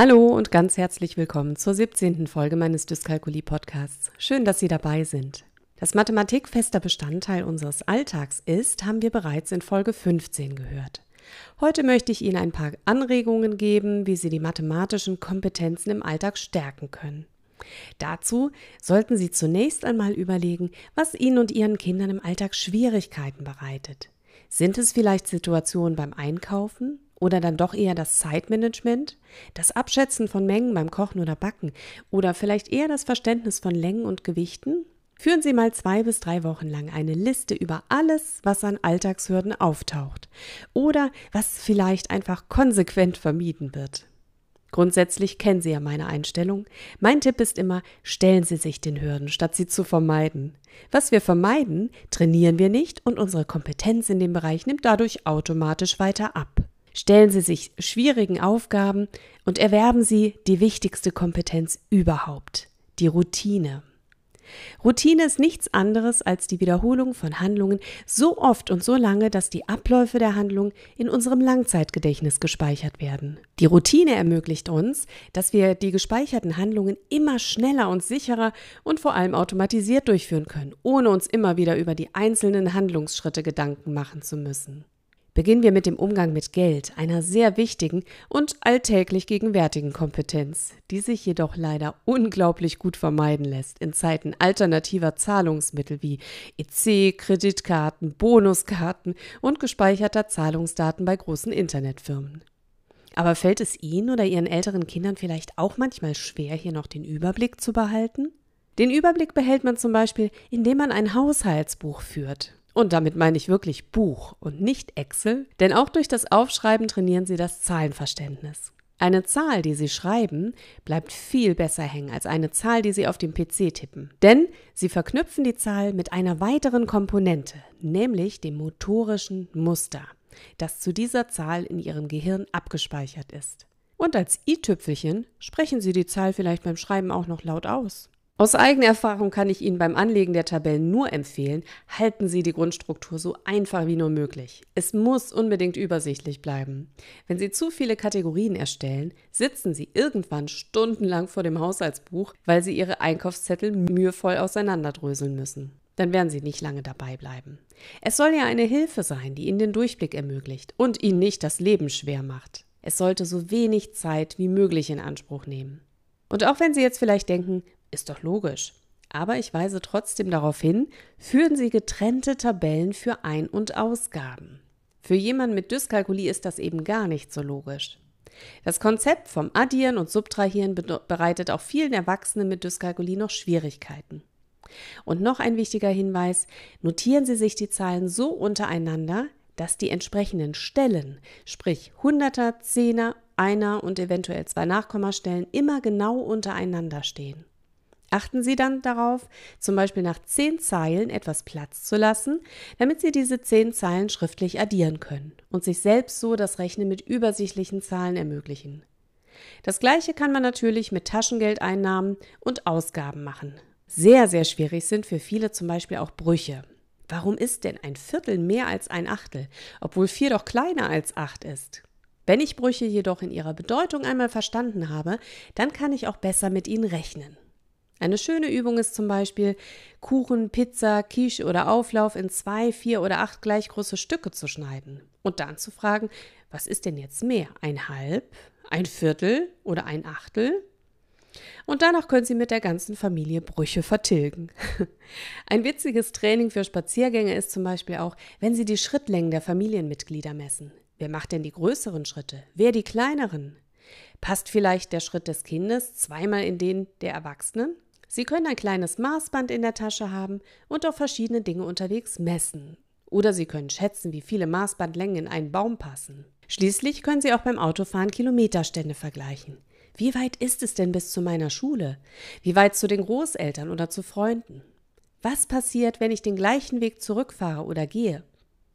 Hallo und ganz herzlich willkommen zur 17. Folge meines Dyskalkulie Podcasts. Schön, dass Sie dabei sind. Dass Mathematik fester Bestandteil unseres Alltags ist, haben wir bereits in Folge 15 gehört. Heute möchte ich Ihnen ein paar Anregungen geben, wie Sie die mathematischen Kompetenzen im Alltag stärken können. Dazu sollten Sie zunächst einmal überlegen, was Ihnen und Ihren Kindern im Alltag Schwierigkeiten bereitet. Sind es vielleicht Situationen beim Einkaufen oder dann doch eher das Zeitmanagement, das Abschätzen von Mengen beim Kochen oder Backen oder vielleicht eher das Verständnis von Längen und Gewichten? Führen Sie mal zwei bis drei Wochen lang eine Liste über alles, was an Alltagshürden auftaucht oder was vielleicht einfach konsequent vermieden wird. Grundsätzlich kennen Sie ja meine Einstellung. Mein Tipp ist immer, stellen Sie sich den Hürden, statt sie zu vermeiden. Was wir vermeiden, trainieren wir nicht und unsere Kompetenz in dem Bereich nimmt dadurch automatisch weiter ab. Stellen Sie sich schwierigen Aufgaben und erwerben Sie die wichtigste Kompetenz überhaupt, die Routine. Routine ist nichts anderes als die Wiederholung von Handlungen so oft und so lange, dass die Abläufe der Handlung in unserem Langzeitgedächtnis gespeichert werden. Die Routine ermöglicht uns, dass wir die gespeicherten Handlungen immer schneller und sicherer und vor allem automatisiert durchführen können, ohne uns immer wieder über die einzelnen Handlungsschritte Gedanken machen zu müssen. Beginnen wir mit dem Umgang mit Geld, einer sehr wichtigen und alltäglich gegenwärtigen Kompetenz, die sich jedoch leider unglaublich gut vermeiden lässt in Zeiten alternativer Zahlungsmittel wie EC, Kreditkarten, Bonuskarten und gespeicherter Zahlungsdaten bei großen Internetfirmen. Aber fällt es Ihnen oder Ihren älteren Kindern vielleicht auch manchmal schwer, hier noch den Überblick zu behalten? Den Überblick behält man zum Beispiel, indem man ein Haushaltsbuch führt und damit meine ich wirklich Buch und nicht Excel, denn auch durch das Aufschreiben trainieren Sie das Zahlenverständnis. Eine Zahl, die Sie schreiben, bleibt viel besser hängen als eine Zahl, die Sie auf dem PC tippen. Denn Sie verknüpfen die Zahl mit einer weiteren Komponente, nämlich dem motorischen Muster, das zu dieser Zahl in Ihrem Gehirn abgespeichert ist. Und als i-Tüpfelchen sprechen Sie die Zahl vielleicht beim Schreiben auch noch laut aus. Aus eigener Erfahrung kann ich Ihnen beim Anlegen der Tabellen nur empfehlen, halten Sie die Grundstruktur so einfach wie nur möglich. Es muss unbedingt übersichtlich bleiben. Wenn Sie zu viele Kategorien erstellen, sitzen Sie irgendwann stundenlang vor dem Haushaltsbuch, weil Sie Ihre Einkaufszettel mühevoll auseinanderdröseln müssen. Dann werden Sie nicht lange dabei bleiben. Es soll ja eine Hilfe sein, die Ihnen den Durchblick ermöglicht und Ihnen nicht das Leben schwer macht. Es sollte so wenig Zeit wie möglich in Anspruch nehmen. Und auch wenn Sie jetzt vielleicht denken, ist doch logisch. Aber ich weise trotzdem darauf hin, führen Sie getrennte Tabellen für Ein- und Ausgaben. Für jemanden mit Dyskalkulie ist das eben gar nicht so logisch. Das Konzept vom Addieren und Subtrahieren bereitet auch vielen Erwachsenen mit Dyskalkulie noch Schwierigkeiten. Und noch ein wichtiger Hinweis, notieren Sie sich die Zahlen so untereinander, dass die entsprechenden Stellen, sprich Hunderter, Zehner, Einer und eventuell zwei Nachkommastellen, immer genau untereinander stehen. Achten Sie dann darauf, zum Beispiel nach zehn Zeilen etwas Platz zu lassen, damit Sie diese zehn Zeilen schriftlich addieren können und sich selbst so das Rechnen mit übersichtlichen Zahlen ermöglichen. Das gleiche kann man natürlich mit Taschengeldeinnahmen und Ausgaben machen. Sehr, sehr schwierig sind für viele zum Beispiel auch Brüche. Warum ist denn ein Viertel mehr als ein Achtel, obwohl vier doch kleiner als acht ist? Wenn ich Brüche jedoch in ihrer Bedeutung einmal verstanden habe, dann kann ich auch besser mit ihnen rechnen. Eine schöne Übung ist zum Beispiel, Kuchen, Pizza, Quiche oder Auflauf in zwei, vier oder acht gleich große Stücke zu schneiden und dann zu fragen, was ist denn jetzt mehr? Ein Halb, ein Viertel oder ein Achtel? Und danach können Sie mit der ganzen Familie Brüche vertilgen. Ein witziges Training für Spaziergänge ist zum Beispiel auch, wenn Sie die Schrittlängen der Familienmitglieder messen. Wer macht denn die größeren Schritte? Wer die kleineren? Passt vielleicht der Schritt des Kindes zweimal in den der Erwachsenen? Sie können ein kleines Maßband in der Tasche haben und auch verschiedene Dinge unterwegs messen. Oder Sie können schätzen, wie viele Maßbandlängen in einen Baum passen. Schließlich können Sie auch beim Autofahren Kilometerstände vergleichen. Wie weit ist es denn bis zu meiner Schule? Wie weit zu den Großeltern oder zu Freunden? Was passiert, wenn ich den gleichen Weg zurückfahre oder gehe?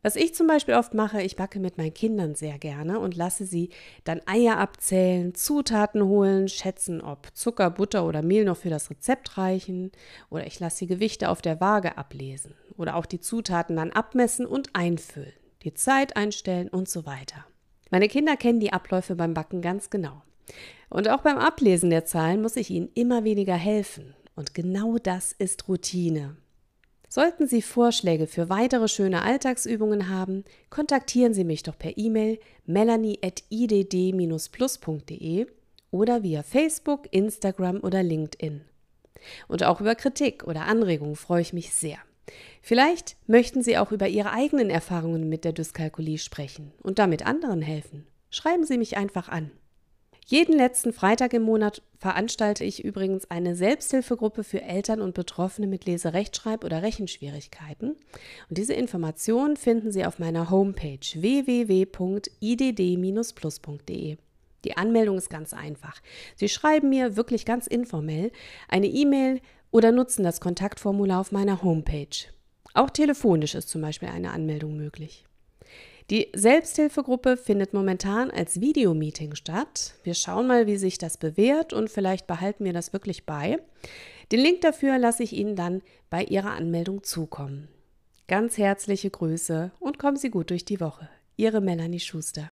Was ich zum Beispiel oft mache, ich backe mit meinen Kindern sehr gerne und lasse sie dann Eier abzählen, Zutaten holen, schätzen, ob Zucker, Butter oder Mehl noch für das Rezept reichen, oder ich lasse die Gewichte auf der Waage ablesen oder auch die Zutaten dann abmessen und einfüllen, die Zeit einstellen und so weiter. Meine Kinder kennen die Abläufe beim Backen ganz genau. Und auch beim Ablesen der Zahlen muss ich Ihnen immer weniger helfen. Und genau das ist Routine. Sollten Sie Vorschläge für weitere schöne Alltagsübungen haben, kontaktieren Sie mich doch per E-Mail melanie.idd-plus.de oder via Facebook, Instagram oder LinkedIn. Und auch über Kritik oder Anregungen freue ich mich sehr. Vielleicht möchten Sie auch über Ihre eigenen Erfahrungen mit der Dyskalkulie sprechen und damit anderen helfen. Schreiben Sie mich einfach an. Jeden letzten Freitag im Monat veranstalte ich übrigens eine Selbsthilfegruppe für Eltern und Betroffene mit Leserechtschreib- oder Rechenschwierigkeiten. Und diese Informationen finden Sie auf meiner Homepage www.idd-plus.de. Die Anmeldung ist ganz einfach. Sie schreiben mir wirklich ganz informell eine E-Mail oder nutzen das Kontaktformular auf meiner Homepage. Auch telefonisch ist zum Beispiel eine Anmeldung möglich. Die Selbsthilfegruppe findet momentan als Videomeeting statt. Wir schauen mal, wie sich das bewährt und vielleicht behalten wir das wirklich bei. Den Link dafür lasse ich Ihnen dann bei Ihrer Anmeldung zukommen. Ganz herzliche Grüße und kommen Sie gut durch die Woche. Ihre Melanie Schuster.